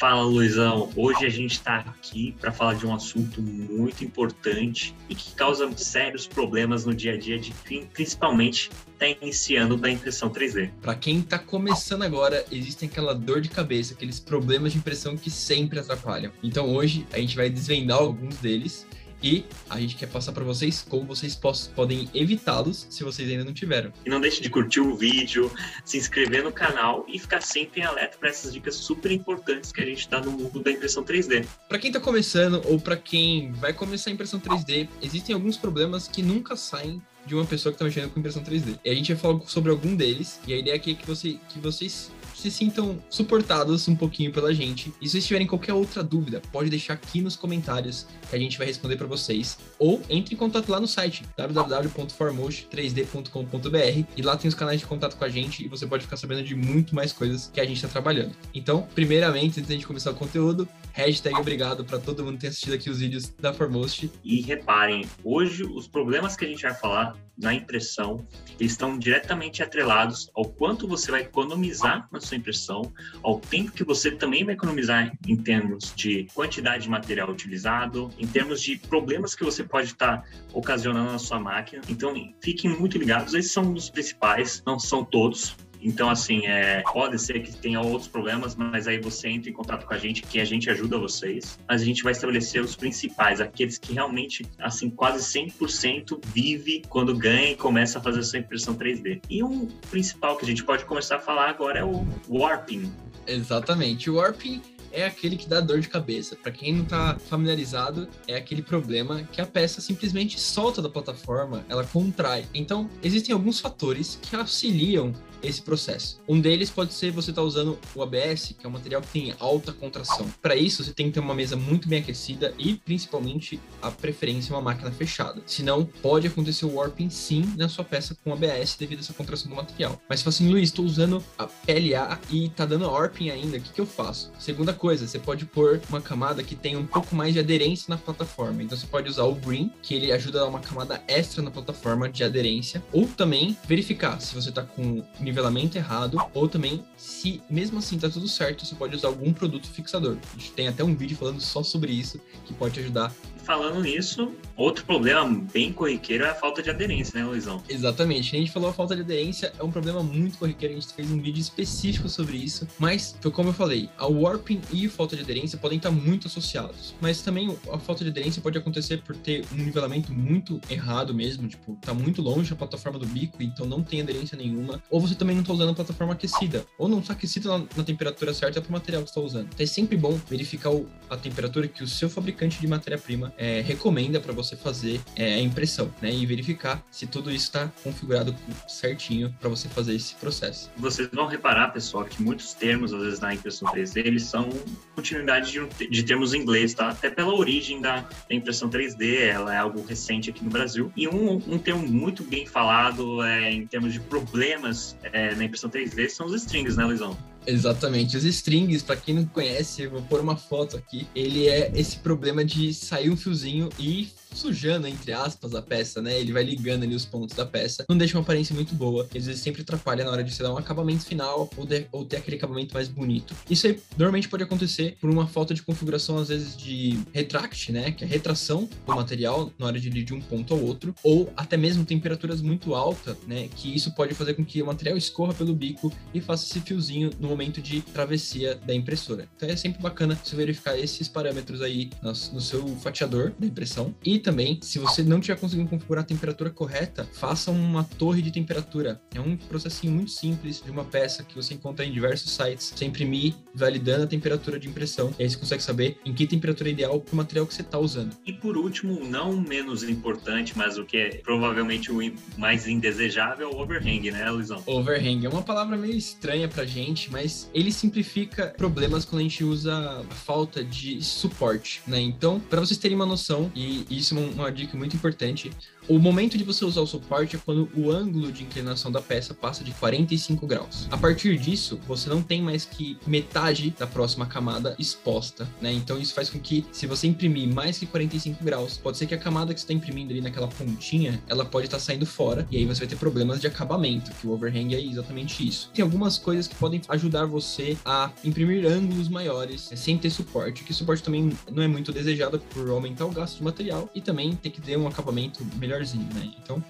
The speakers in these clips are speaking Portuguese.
Fala, Luizão. Hoje a gente está aqui para falar de um assunto muito importante e que causa sérios problemas no dia a dia de quem principalmente está iniciando da impressão 3D. Para quem está começando agora, existem aquela dor de cabeça, aqueles problemas de impressão que sempre atrapalham. Então hoje a gente vai desvendar alguns deles e a gente quer passar para vocês como vocês podem evitá-los se vocês ainda não tiveram. E não deixe de curtir o vídeo, se inscrever no canal e ficar sempre em alerta para essas dicas super importantes que a gente dá no mundo da impressão 3D. Para quem está começando ou para quem vai começar a impressão 3D, existem alguns problemas que nunca saem de uma pessoa que está mexendo com impressão 3D. E a gente vai falar sobre algum deles, e a ideia aqui é que, você, que vocês se sintam suportados um pouquinho pela gente. E se vocês tiverem qualquer outra dúvida, pode deixar aqui nos comentários que a gente vai responder para vocês. Ou entre em contato lá no site www.formost3d.com.br e lá tem os canais de contato com a gente e você pode ficar sabendo de muito mais coisas que a gente está trabalhando. Então, primeiramente, antes de gente começar o conteúdo, hashtag obrigado para todo mundo que tem assistido aqui os vídeos da Formost. E reparem, hoje os problemas que a gente vai falar na impressão estão diretamente atrelados ao quanto você vai economizar na sua impressão, ao tempo que você também vai economizar em termos de quantidade de material utilizado, em termos de problemas que você pode estar ocasionando na sua máquina. Então, fiquem muito ligados, esses são os principais, não são todos, então, assim, é, pode ser que tenha outros problemas, mas aí você entra em contato com a gente, que a gente ajuda vocês. Mas a gente vai estabelecer os principais, aqueles que realmente, assim, quase 100% vive quando ganha e começa a fazer sua impressão 3D. E um principal que a gente pode começar a falar agora é o warping. Exatamente. O warping é aquele que dá dor de cabeça. Para quem não está familiarizado, é aquele problema que a peça simplesmente solta da plataforma, ela contrai. Então, existem alguns fatores que auxiliam esse processo. Um deles pode ser você estar tá usando o ABS, que é um material que tem alta contração. Para isso, você tem que ter uma mesa muito bem aquecida e, principalmente, a preferência uma máquina fechada. Senão, pode acontecer o warping sim na sua peça com ABS devido a essa contração do material. Mas se assim, Luiz, estou usando a PLA e tá dando warping ainda, o que, que eu faço? Segunda coisa, você pode pôr uma camada que tenha um pouco mais de aderência na plataforma. Então, você pode usar o Green, que ele ajuda a dar uma camada extra na plataforma de aderência, ou também verificar se você está com nivelamento errado, ou também, se mesmo assim tá tudo certo, você pode usar algum produto fixador. A gente tem até um vídeo falando só sobre isso, que pode te ajudar falando nisso, outro problema bem corriqueiro é a falta de aderência, né, Luizão? Exatamente. A gente falou a falta de aderência é um problema muito corriqueiro. A gente fez um vídeo específico sobre isso. Mas, foi como eu falei, a warping e a falta de aderência podem estar muito associados. Mas também a falta de aderência pode acontecer por ter um nivelamento muito errado mesmo. Tipo, tá muito longe a plataforma do bico, então não tem aderência nenhuma. Ou você também não tá usando a plataforma aquecida. Ou não tá aquecida na, na temperatura certa para o material que você tá usando. Então é sempre bom verificar o, a temperatura que o seu fabricante de matéria-prima é, recomenda para você fazer é, a impressão, né? E verificar se tudo isso está configurado certinho para você fazer esse processo. Vocês vão reparar, pessoal, que muitos termos, às vezes, na impressão 3D, eles são continuidade de, de termos em inglês, tá? Até pela origem da, da, impressão 3D, ela é algo recente aqui no Brasil. E um, um termo muito bem falado é, em termos de problemas é, na impressão 3D são os strings, né, Luizão? Exatamente. Os strings, para quem não conhece, eu vou pôr uma foto aqui. Ele é esse problema de sair um fiozinho e sujando, entre aspas, a peça, né? Ele vai ligando ali os pontos da peça. Não deixa uma aparência muito boa. Às vezes sempre atrapalha na hora de você dar um acabamento final ou, de, ou ter aquele acabamento mais bonito. Isso aí normalmente pode acontecer por uma falta de configuração, às vezes, de retract, né? Que é retração do material na hora de ir de um ponto ao outro. Ou até mesmo temperaturas muito altas, né? Que isso pode fazer com que o material escorra pelo bico e faça esse fiozinho no momento de travessia da impressora. Então é sempre bacana você verificar esses parâmetros aí no, no seu fatiador da impressão e também, se você não tiver conseguindo configurar a temperatura correta, faça uma torre de temperatura. É um processinho muito simples de uma peça que você encontra em diversos sites. Você imprimir, validando a temperatura de impressão. E aí você consegue saber em que temperatura é ideal para o material que você está usando. E por último, não menos importante, mas o que é provavelmente o mais indesejável é o overhang, né, Luizão? Overhang é uma palavra meio estranha pra gente, mas ele simplifica problemas quando a gente usa a falta de suporte, né? Então, para vocês terem uma noção, e isso uma, uma dica muito importante. O momento de você usar o suporte é quando o ângulo de inclinação da peça passa de 45 graus. A partir disso, você não tem mais que metade da próxima camada exposta, né? Então isso faz com que, se você imprimir mais que 45 graus, pode ser que a camada que você está imprimindo ali naquela pontinha, ela pode estar tá saindo fora, e aí você vai ter problemas de acabamento, que o overhang é exatamente isso. Tem algumas coisas que podem ajudar você a imprimir ângulos maiores né, sem ter suporte, que suporte também não é muito desejado por aumentar o gasto de material e também tem que ter um acabamento melhor melhorzinho, né? Então,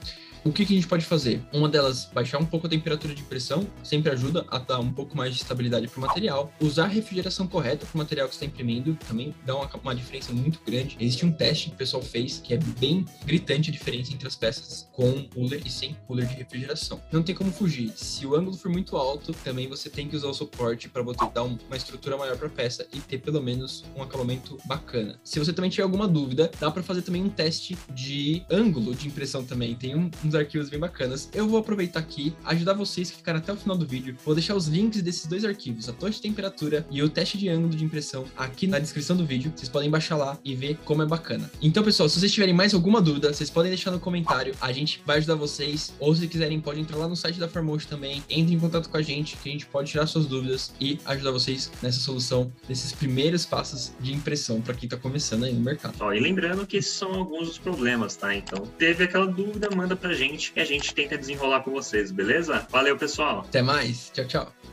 o que, que, a gente pode fazer? Uma delas, baixar um pouco a temperatura de impressão, sempre ajuda a dar um pouco mais de estabilidade para o material. Usar a refrigeração correta para o material que está imprimindo também dá uma, uma, diferença muito grande. Existe um teste que o pessoal fez que é bem gritante a diferença entre as peças com cooler e sem cooler de refrigeração. Não tem como fugir. Se o ângulo for muito alto, também você tem que usar o suporte para você dar uma estrutura maior para a peça e ter pelo menos um acabamento bacana. Se você também tiver alguma dúvida, dá para fazer também um teste de ângulo de impressão também. Tem um, uns arquivos bem bacanas. Eu vou aproveitar aqui, ajudar vocês que ficaram até o final do vídeo. Vou deixar os links desses dois arquivos, a torre de temperatura e o teste de ângulo de impressão, aqui na descrição do vídeo. Vocês podem baixar lá e ver como é bacana. Então, pessoal, se vocês tiverem mais alguma dúvida, vocês podem deixar no comentário. A gente vai ajudar vocês. Ou se quiserem, pode entrar lá no site da Formotion também. Entre em contato com a gente, que a gente pode tirar suas dúvidas e ajudar vocês nessa solução, nesses primeiros passos de impressão para quem está começando aí no mercado. Ó, e lembrando que esses são alguns dos problemas, tá? Então, teve aquela dúvida, manda pra gente e a gente tenta desenrolar com vocês, beleza? Valeu, pessoal. Até mais. Tchau, tchau.